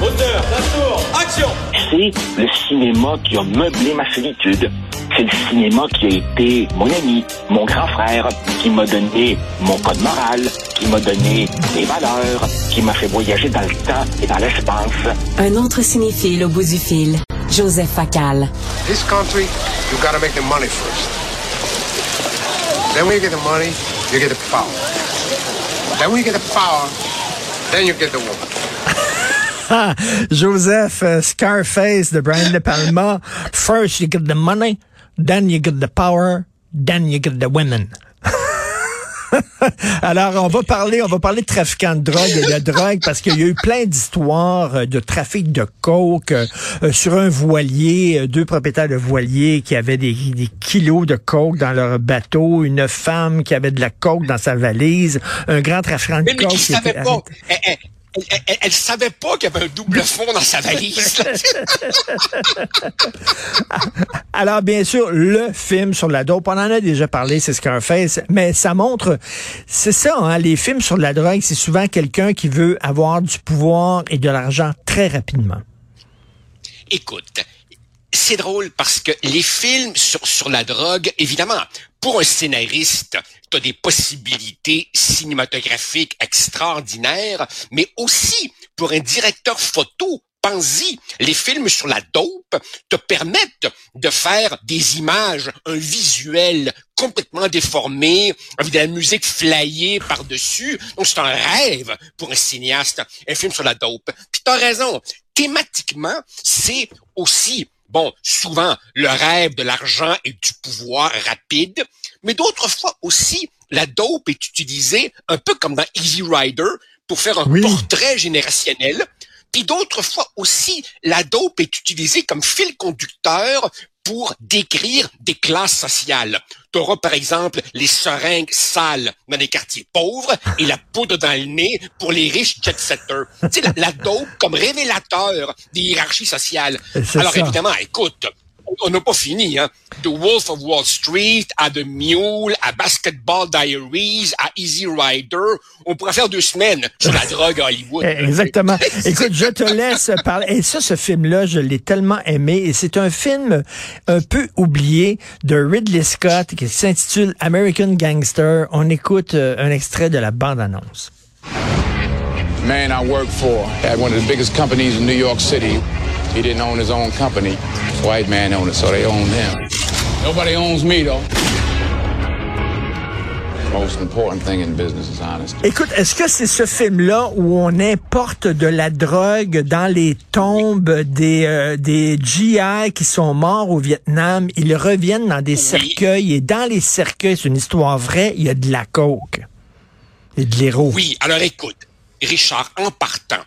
Moteur, action C'est le cinéma qui a meublé ma solitude. C'est le cinéma qui a été mon ami, mon grand frère, qui m'a donné mon code moral, qui m'a donné des valeurs, qui m'a fait voyager dans le temps et dans l'espace. Un autre cinéphile au bout du fil. Joseph Facal. This country, you gotta make the money first. Then when you get the money, you get the power. Then when you get the power, then you get the woman. Joseph uh, Scarface de Brian De Palma. First you get the money, then you get the power, then you get the women. Alors, on va parler, on va parler de trafiquants de drogue et de drogue parce qu'il y a eu plein d'histoires euh, de trafic de coke euh, euh, sur un voilier, deux propriétaires de voiliers qui avaient des, des kilos de coke dans leur bateau, une femme qui avait de la coke dans sa valise, un grand trafiquant de Mais, coke qui qui savait était pas? arrêté. Elle, elle savait pas qu'il y avait un double fond dans sa valise. Alors, bien sûr, le film sur la dope, on en a déjà parlé, c'est Scarface, mais ça montre, c'est ça, hein, les films sur la drogue, c'est souvent quelqu'un qui veut avoir du pouvoir et de l'argent très rapidement. Écoute, c'est drôle parce que les films sur, sur la drogue, évidemment, pour un scénariste, tu as des possibilités cinématographiques extraordinaires, mais aussi pour un directeur photo, pense-y, les films sur la dope te permettent de faire des images, un visuel complètement déformé, avec de la musique flyée par-dessus. Donc, c'est un rêve pour un cinéaste, un film sur la dope. Puis t'as raison, thématiquement, c'est aussi, bon, souvent le rêve de l'argent et du pouvoir rapide, mais d'autres fois aussi, la dope est utilisée un peu comme dans Easy Rider pour faire un Oui. portrait générationnel. Puis d'autres fois aussi, la dope est utilisée comme fil conducteur pour décrire des classes sociales. Tu auras par exemple les seringues sales dans les quartiers pauvres et la poudre dans le nez pour les riches jet-setters. tu sais, la, la dope comme révélateur des hiérarchies sociales. Alors ça. évidemment, écoute, on n'a pas fini. Hein. The Wolf of Wall Street, à The Mule, à Basketball Diaries, à Easy Rider. On pourrait faire deux semaines sur la drogue à Hollywood. Eh, Exactement. Écoute, je te laisse parler. Et ça, ce film-là, je l'ai tellement aimé. Et c'est un film un peu oublié de Ridley Scott qui s'intitule American Gangster. On écoute euh, un extrait de la bande-annonce. The man I worked for had one of the biggest companies in New York City. He didn't own his own company. White man owned it, so they owned him. Nobody owns me, though. Most important thing in business is honesty. Écoute, est-ce que c'est ce film-là où on importe de la drogue dans les tombes des, euh, des GI qui sont morts au Vietnam? Ils reviennent dans des cercueils et dans les cercueils, c'est une histoire vraie, il y a de la coke et de l'héros. Oui, alors écoute, Richard, en partant,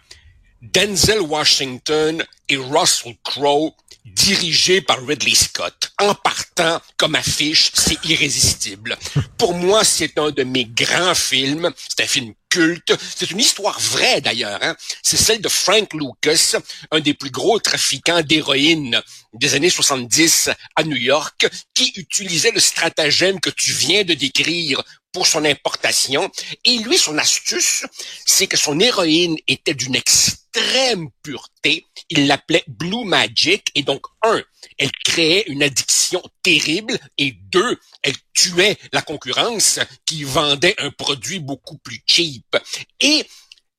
Denzel Washington et Russell Crowe, dirigés par Ridley Scott. En partant comme affiche, c'est irrésistible. Pour moi, c'est un de mes grands films. C'est un film culte. C'est une histoire vraie d'ailleurs. Hein? C'est celle de Frank Lucas, un des plus gros trafiquants d'héroïne des années 70 à New York, qui utilisait le stratagème que tu viens de décrire pour son importation. Et lui, son astuce, c'est que son héroïne était d'une extrême pureté. Il l'appelait Blue Magic. Et donc, un, elle créait une addiction terrible. Et deux, elle tuait la concurrence qui vendait un produit beaucoup plus cheap. Et,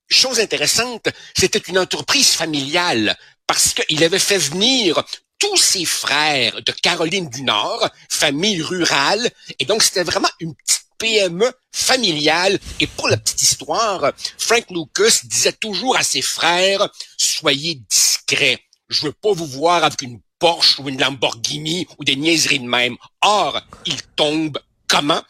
chose intéressante, c'était une entreprise familiale parce qu'il avait fait venir tous ses frères de Caroline du Nord, famille rurale, et donc c'était vraiment une petite PME familiale. Et pour la petite histoire, Frank Lucas disait toujours à ses frères, soyez discrets. Je veux pas vous voir avec une Porsche ou une Lamborghini ou des niaiseries de même. Or, il tombe comment?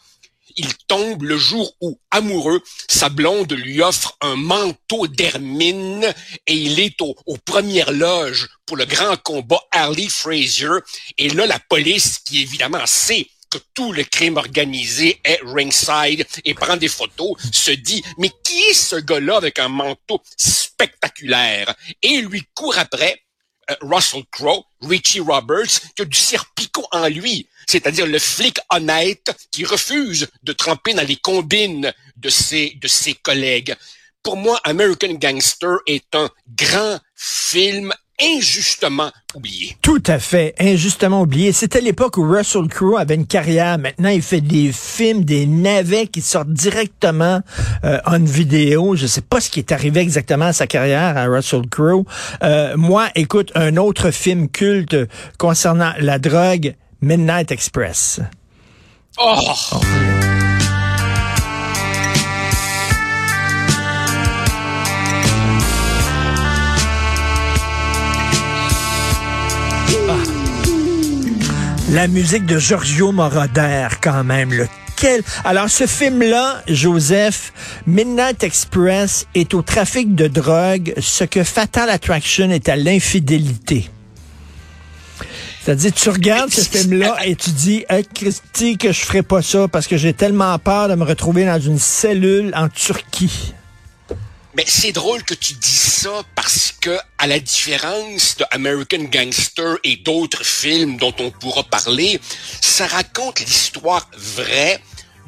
il tombe le jour où, amoureux, sa blonde lui offre un manteau d'hermine et il est au, aux premières loges pour le grand combat Harley Frazier. Et là, la police, qui évidemment sait que tout le crime organisé est ringside et prend des photos, se dit, mais qui est ce gars-là avec un manteau spectaculaire? Et lui court après, euh, Russell Crowe, Richie Roberts, qui a du serpicot en lui, c'est-à-dire le flic honnête qui refuse de tremper dans les combines de ses, de ses collègues. pour moi, American Gangster est un grand film injustement oublié. Tout à fait, injustement oublié. C'était l'époque où Russell Crowe avait une carrière. Maintenant, il fait des films, des navets qui sortent directement euh, en vidéo. Je sais pas ce qui est arrivé exactement à sa carrière à Russell Crowe. Euh, moi, écoute, un autre film culte concernant la drogue, Midnight Express. Oh! Oh. La musique de Giorgio Moroder, quand même. Le quel... Alors, ce film-là, Joseph, Midnight Express est au trafic de drogue, ce que Fatal Attraction est à l'infidélité. C'est-à-dire, tu regardes ce film-là et tu dis, hey, Christy, que je ferai pas ça parce que j'ai tellement peur de me retrouver dans une cellule en Turquie. Mais c'est drôle que tu dis ça parce que, à la différence de American Gangster et d'autres films dont on pourra parler, ça raconte l'histoire vraie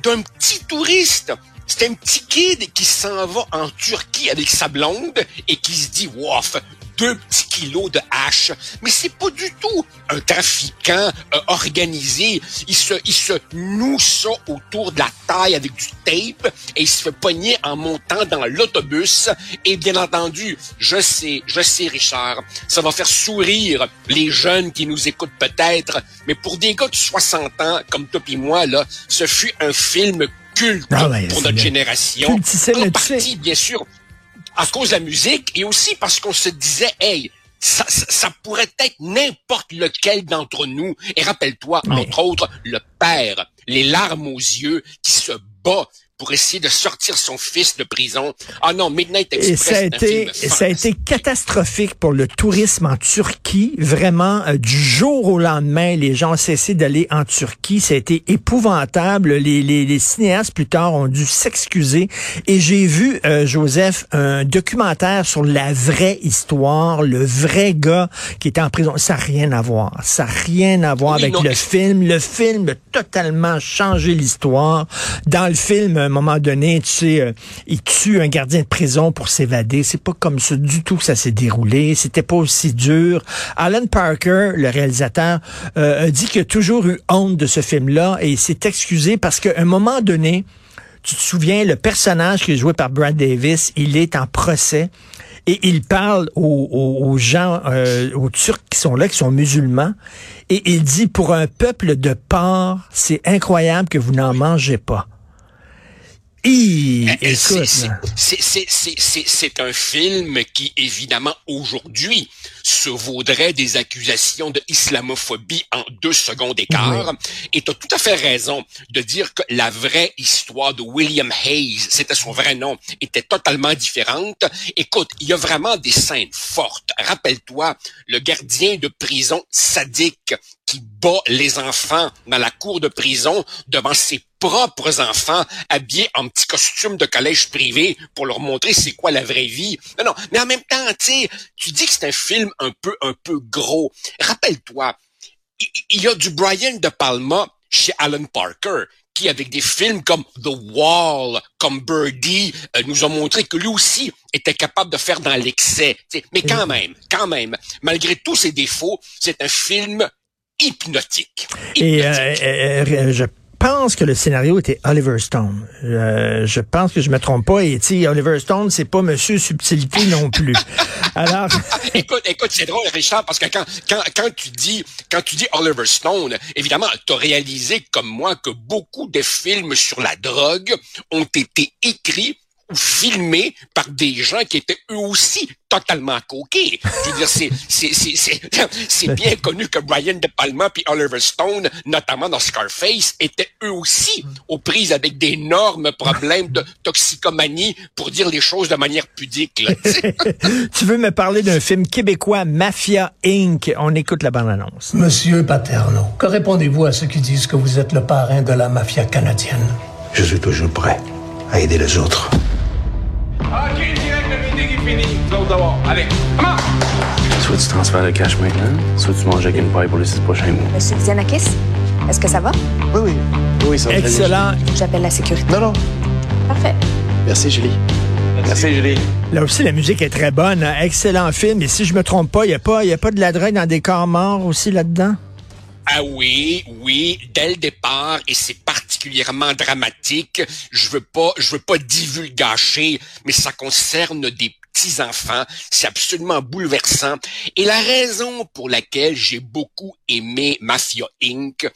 d'un petit touriste. C'est un petit kid qui s'en va en Turquie avec sa blonde et qui se dit, waf, deux petits kilos de hache. Mais c'est pas du tout un trafiquant euh, organisé. Il se, il se noue ça autour de la taille avec du tape et il se fait pogner en montant dans l'autobus. Et bien entendu, je sais, je sais, Richard, ça va faire sourire les jeunes qui nous écoutent peut-être, mais pour des gars de 60 ans comme toi et moi, là, ce fut un film culte Ah ouais, pour notre bien. génération. En partie, bien sûr, à cause de la musique et aussi parce qu'on se disait, hey, ça, ça, ça pourrait être n'importe lequel d'entre nous. Et rappelle-toi, Ouais. entre autres, le père, les larmes aux yeux, qui se bat pour essayer de sortir son fils de prison. Ah non, Midnight Et Express, ça a été, ça a été catastrophique pour le tourisme en Turquie. Vraiment, euh, du jour au lendemain, les gens ont cessé d'aller en Turquie. Ça a été épouvantable. Les, les, les cinéastes plus tard ont dû s'excuser. Et j'ai vu, euh, Joseph, un documentaire sur la vraie histoire, le vrai gars qui était en prison. Ça n'a rien à voir. Ça n'a rien à voir Oui, avec non, le film. Le film a totalement changé l'histoire. Dans le film, moment donné, tu sais, euh, il tue un gardien de prison pour s'évader. C'est pas comme ça du tout que ça s'est déroulé. C'était pas aussi dur. Alan Parker, le réalisateur, euh, a dit qu'il a toujours eu honte de ce film-là et il s'est excusé parce qu'à un moment donné, tu te souviens, le personnage qui est joué par Brad Davis, il est en procès et il parle aux, aux- aux gens, euh, aux Turcs qui sont là, qui sont musulmans, et il dit, pour un peuple de porcs, c'est incroyable que vous n'en mangez pas. C'est un film qui, évidemment, aujourd'hui, se vaudrait des accusations de islamophobie en deux secondes d'écart. Et tu as tout à fait raison de dire que la vraie histoire de William Hayes, c'était son vrai nom, était totalement différente. Écoute, il y a vraiment des scènes fortes. Rappelle-toi, le gardien de prison sadique qui bat les enfants dans la cour de prison devant ses propres enfants habillés en petits costumes de collège privé pour leur montrer c'est quoi la vraie vie. Non, non, mais en même temps, tu sais, tu dis que c'est un film un peu, un peu gros. Rappelle-toi, il y a du Brian De Palma chez Alan Parker qui, avec des films comme The Wall, comme Birdie, euh, nous a montré que lui aussi était capable de faire dans l'excès. Mais quand même, quand même, malgré tous ses défauts, c'est un film hypnotique. Et euh, Hypnotique. euh, euh, je pense que le scénario était Oliver Stone. Euh, je pense que je me trompe pas. Et tu Oliver Stone, c'est pas Monsieur Subtilité non plus. Alors, écoute, écoute, c'est drôle, Richard, parce que quand, quand, quand tu dis, quand tu dis Oliver Stone, évidemment, tu as réalisé comme moi que beaucoup de films sur la drogue ont été écrits ou filmés par des gens qui étaient eux aussi totalement coqués. Je veux dire, c'est, c'est, c'est, c'est, c'est bien connu que Brian De Palma puis Oliver Stone, notamment dans Scarface, étaient eux aussi aux prises avec d'énormes problèmes de toxicomanie, pour dire les choses de manière pudique. Là, tu veux me parler d'un film québécois, Mafia Inc. On écoute la bande-annonce. Monsieur Paterno, que répondez-vous à ceux qui disent que vous êtes le parrain de la mafia canadienne? Je suis toujours prêt à aider les autres. Fini. Vous autres d'abord. Allez, comment? Soit tu transfères le cash maintenant, soit tu manges avec une paille pour les six prochains mois. Monsieur Xenakis, est-ce que ça va? Oui, oui. Oui, ça va. Excellent. J'appelle la sécurité. Non, non. Parfait. Merci, Julie. Merci, Julie. Là aussi, la musique est très bonne. hein. Excellent film. Et si je me trompe pas, il n'y a, pas- y a pas de la drogue dans des corps morts aussi là-dedans? Ah oui, oui, dès le départ, et c'est particulièrement dramatique. Je veux pas, je veux pas divulgacher, mais ça concerne des petits enfants. C'est absolument bouleversant. Et la raison pour laquelle j'ai beaucoup aimé Mafia Inc.,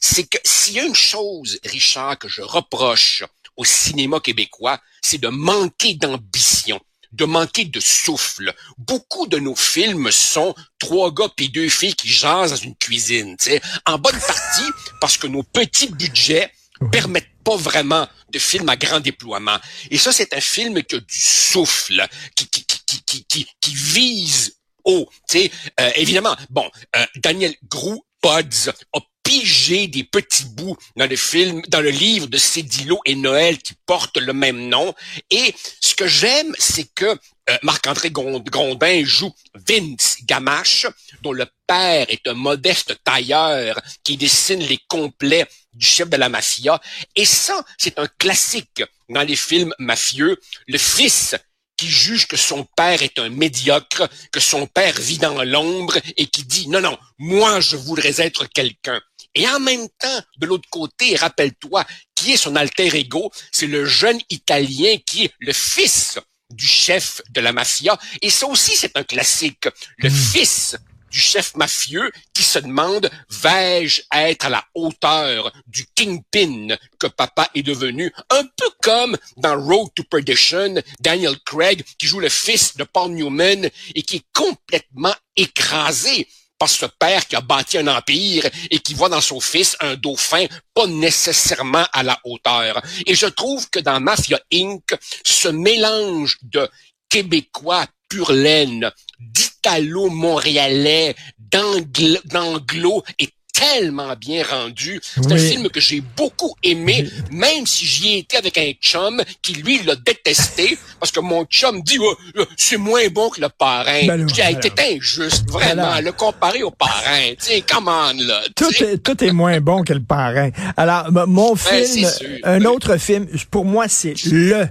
c'est que s'il y a une chose, Richard, que je reproche au cinéma québécois, c'est de manquer d'ambition de manquer de souffle. Beaucoup de nos films sont trois gars puis deux filles qui jasent dans une cuisine, tu sais, en bonne partie parce que nos petits budgets permettent pas vraiment de films à grand déploiement. Et ça, c'est un film qui a du souffle, qui, qui, qui, qui, qui, vise haut. Euh, évidemment, bon, euh, Daniel Grou Pods a des petits bouts dans le film, dans le livre de Cédillo et Noël qui porte le même nom. Et ce que j'aime, c'est que euh, Marc-André Grondin joue Vince Gamache, dont le père est un modeste tailleur qui dessine les complets du chef de la mafia. Et ça, c'est un classique dans les films mafieux. Le fils qui juge que son père est un médiocre, que son père vit dans l'ombre et qui dit non, non, moi je voudrais être quelqu'un. Et en même temps, de l'autre côté, rappelle-toi, qui est son alter ego, c'est le jeune Italien qui est le fils du chef de la mafia. Et ça aussi, c'est un classique. Le fils du chef mafieux qui se demande vais-je être à la hauteur du kingpin que papa est devenu? Un peu comme dans Road to Perdition Daniel Craig qui joue le fils de Paul Newman et qui est complètement écrasé par ce père qui a bâti un empire et qui voit dans son fils un dauphin pas nécessairement à la hauteur. Et je trouve que dans Mafia Inc., ce mélange de Québécois pur laine, d'Italo-Montréalais, d'Anglo d'Anglo est tellement bien rendu. C'est un film que j'ai beaucoup aimé, même si j'y ai été avec un chum qui, lui, l'a détesté, parce que mon chum dit, Oh, euh, c'est moins bon que le parrain. Ben J'ai ben été injuste, vraiment, Ben là. le comparer au parrain. Tu sais, come on, là. Tout est, tout est moins bon que le parrain. Alors, mon Ben, film, un autre film, pour moi, c'est le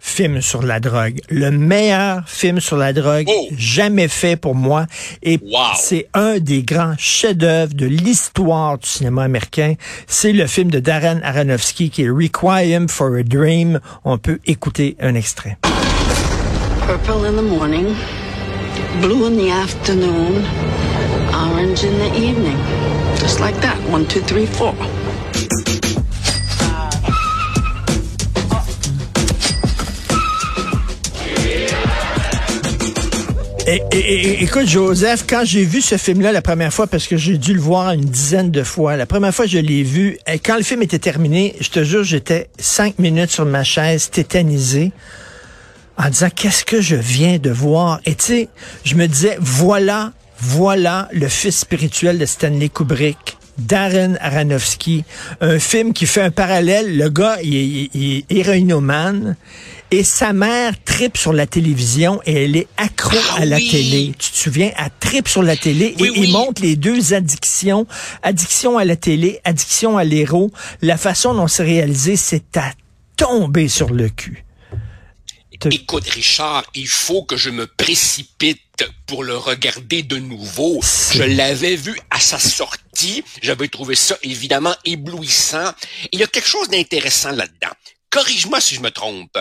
film sur la drogue. Le meilleur film sur la drogue Oh. jamais fait pour moi. Et Wow. c'est un des grands chefs-d'œuvre de l'histoire du cinéma américain. C'est le film de Darren Aronofsky qui est Requiem for a Dream. On peut écouter un extrait. Purple in the morning, blue in the afternoon, orange in the evening. Just like that. One, two, three, four. Et, et- et- écoute, Joseph, quand j'ai vu ce film-là la première fois, parce que j'ai dû le voir une dizaine de fois, la première fois je l'ai vu, et quand le film était terminé, je te jure, j'étais cinq minutes sur ma chaise, tétanisé, en disant, qu'est-ce que je viens de voir? Et tu sais, je me disais, voilà, voilà le fils spirituel de Stanley Kubrick. Darren Aronofsky, un film qui fait un parallèle. Le gars, il est, il- est et sa mère tripe sur la télévision et elle est accro Ah à la oui! télé. Tu te souviens, elle tripe sur la télé Oui, et oui. il montre les deux addictions, addiction à la télé, addiction à l'héros. La façon dont c'est réalisé, c'est à tomber sur le cul. Te- Écoute, Richard, il faut que je me précipite pour le regarder de nouveau. Je l'avais vu à sa sortie. J'avais trouvé ça évidemment éblouissant. Il y a quelque chose d'intéressant là-dedans. Corrige-moi si je me trompe,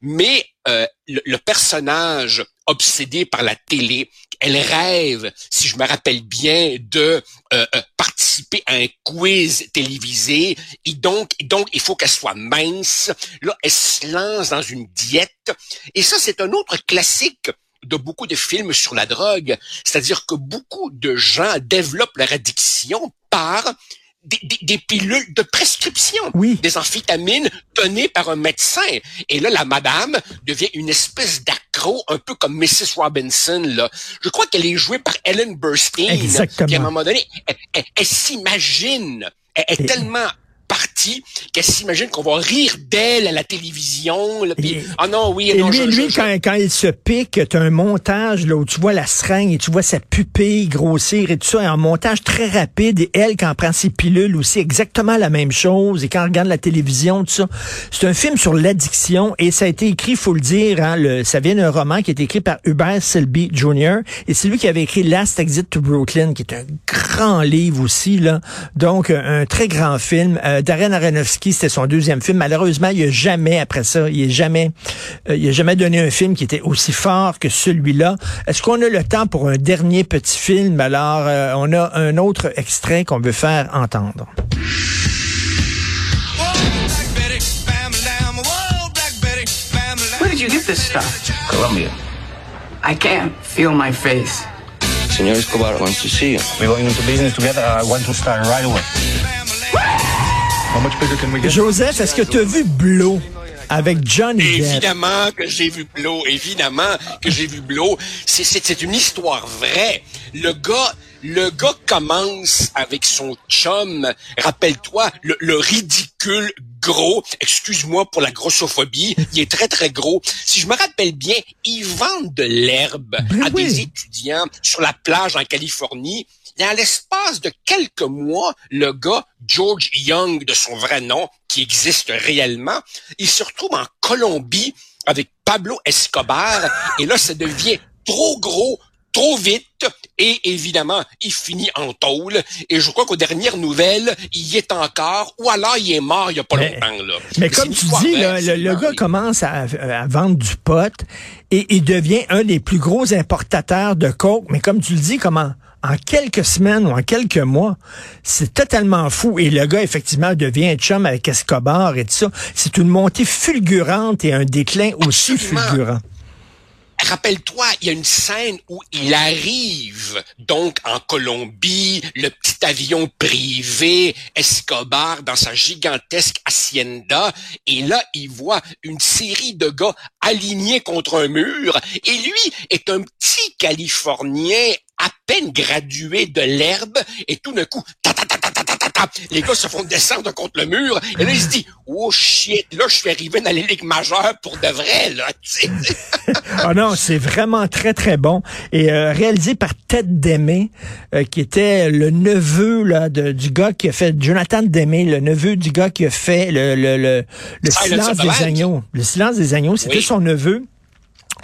mais euh, le, le personnage obsédé par la télé, elle rêve, si je me rappelle bien, de euh, euh, participer à un quiz télévisé. Et donc, et donc, il faut qu'elle soit mince. Là, elle se lance dans une diète. Et ça, c'est un autre classique de beaucoup de films sur la drogue. C'est-à-dire que beaucoup de gens développent leur addiction par des, des- des pilules de prescription, Oui. des amphétamines données par un médecin. Et là, la madame devient une espèce d'accro, un peu comme Mrs. Robinson. Là. Je crois qu'elle est jouée par Ellen Burstyn. Exactement. Qui, à un moment donné, elle, elle- elle s'imagine, elle est Et- tellement qu'elle s'imagine qu'on va rire d'elle à la télévision. Là, puis, ah non, oui, Et non, lui, je- lui je- quand, quand il se pique, tu as un montage là, où tu vois la seringue et tu vois sa pupille grossir et tout ça, et un montage très rapide. Et elle, quand elle prend ses pilules aussi, exactement la même chose. Et quand on regarde la télévision, tout ça. C'est un film sur l'addiction et ça a été écrit, faut le dire, hein, le, ça vient d'un roman qui a été écrit par Hubert Selby Jr. Et c'est lui qui avait écrit Last Exit to Brooklyn, qui est un grand livre aussi. là. Donc, un, un très grand film. Euh, Darren Aronofsky, c'était son deuxième film. Malheureusement, il a jamais, après ça, il a jamais, euh, il a jamais donné un film qui était aussi fort que celui-là. Est-ce qu'on a le temps pour un dernier petit film? Alors, euh, on a un autre extrait qu'on veut faire entendre. Where did you get this stuff? Colombia. I can't feel my face. Senor Escobar wants to see you. We're going into business together. I want to start right away. Joseph, est-ce que tu as vu Blow avec Johnny Depp? Évidemment que j'ai vu Blow, évidemment que j'ai vu Blow. C'est, c'est, c'est une histoire vraie. Le gars, le gars commence avec son chum, rappelle-toi, le, le ridicule gros, excuse-moi pour la grossophobie, il est très très gros. Si je me rappelle bien, ils vendent de l'herbe Ben à oui. des étudiants sur la plage en Californie. À l'espace de quelques mois, le gars, George Young, de son vrai nom, qui existe réellement, il se retrouve en Colombie avec Pablo Escobar. et là, ça devient trop gros, trop vite. Et évidemment, il finit en tôle. Et je crois qu'aux dernières nouvelles, il y est encore. Ou alors, il est mort il y a pas Mais- longtemps. Là. Mais comme tu dis, là, le, gars commence à, à vendre du pot et il devient un des plus gros importateurs de coke. Mais comme tu le dis, comment en quelques semaines ou en quelques mois, c'est totalement fou. Et le gars, effectivement, devient chum avec Escobar et tout ça. C'est une montée fulgurante et un déclin aussi Absolument. fulgurant. Rappelle-toi, il y a une scène où il arrive donc en Colombie, le petit avion privé, Escobar dans sa gigantesque hacienda, et là il voit une série de gars alignés contre un mur, et lui est un petit Californien à peine gradué de l'herbe, et tout d'un coup, ta, ta, ta, les gars se font descendre contre le mur, et là, il se dit, oh shit, là, je suis arrivé dans les ligues majeures pour de vrai, là, Ah non, c'est vraiment très, très bon. Et euh, réalisé par Ted Demé, euh, qui était le neveu là, de, du gars qui a fait, Jonathan Demé, le neveu du gars qui a fait le, le-le-le-silence des agneaux. Le silence des agneaux, c'était son neveu.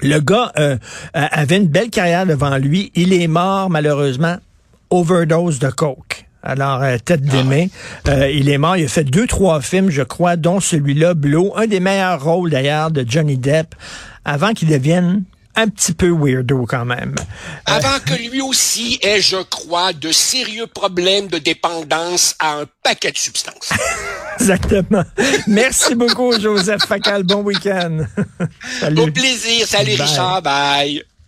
Le gars euh, euh, avait une belle carrière devant lui. Il est mort, malheureusement, overdose de coke. Alors, euh, tête Ah d'aimer, euh, il est mort. Il a fait deux, trois films, je crois, dont celui-là, Blow, un des meilleurs rôles d'ailleurs de Johnny Depp, avant qu'il devienne un petit peu weirdo quand même. Avant que lui aussi ait, je crois, de sérieux problèmes de dépendance à un paquet de substances. Exactement. Merci beaucoup, Joseph Facal. Bon week-end. Au plaisir. Salut Bye. Richard. Bye.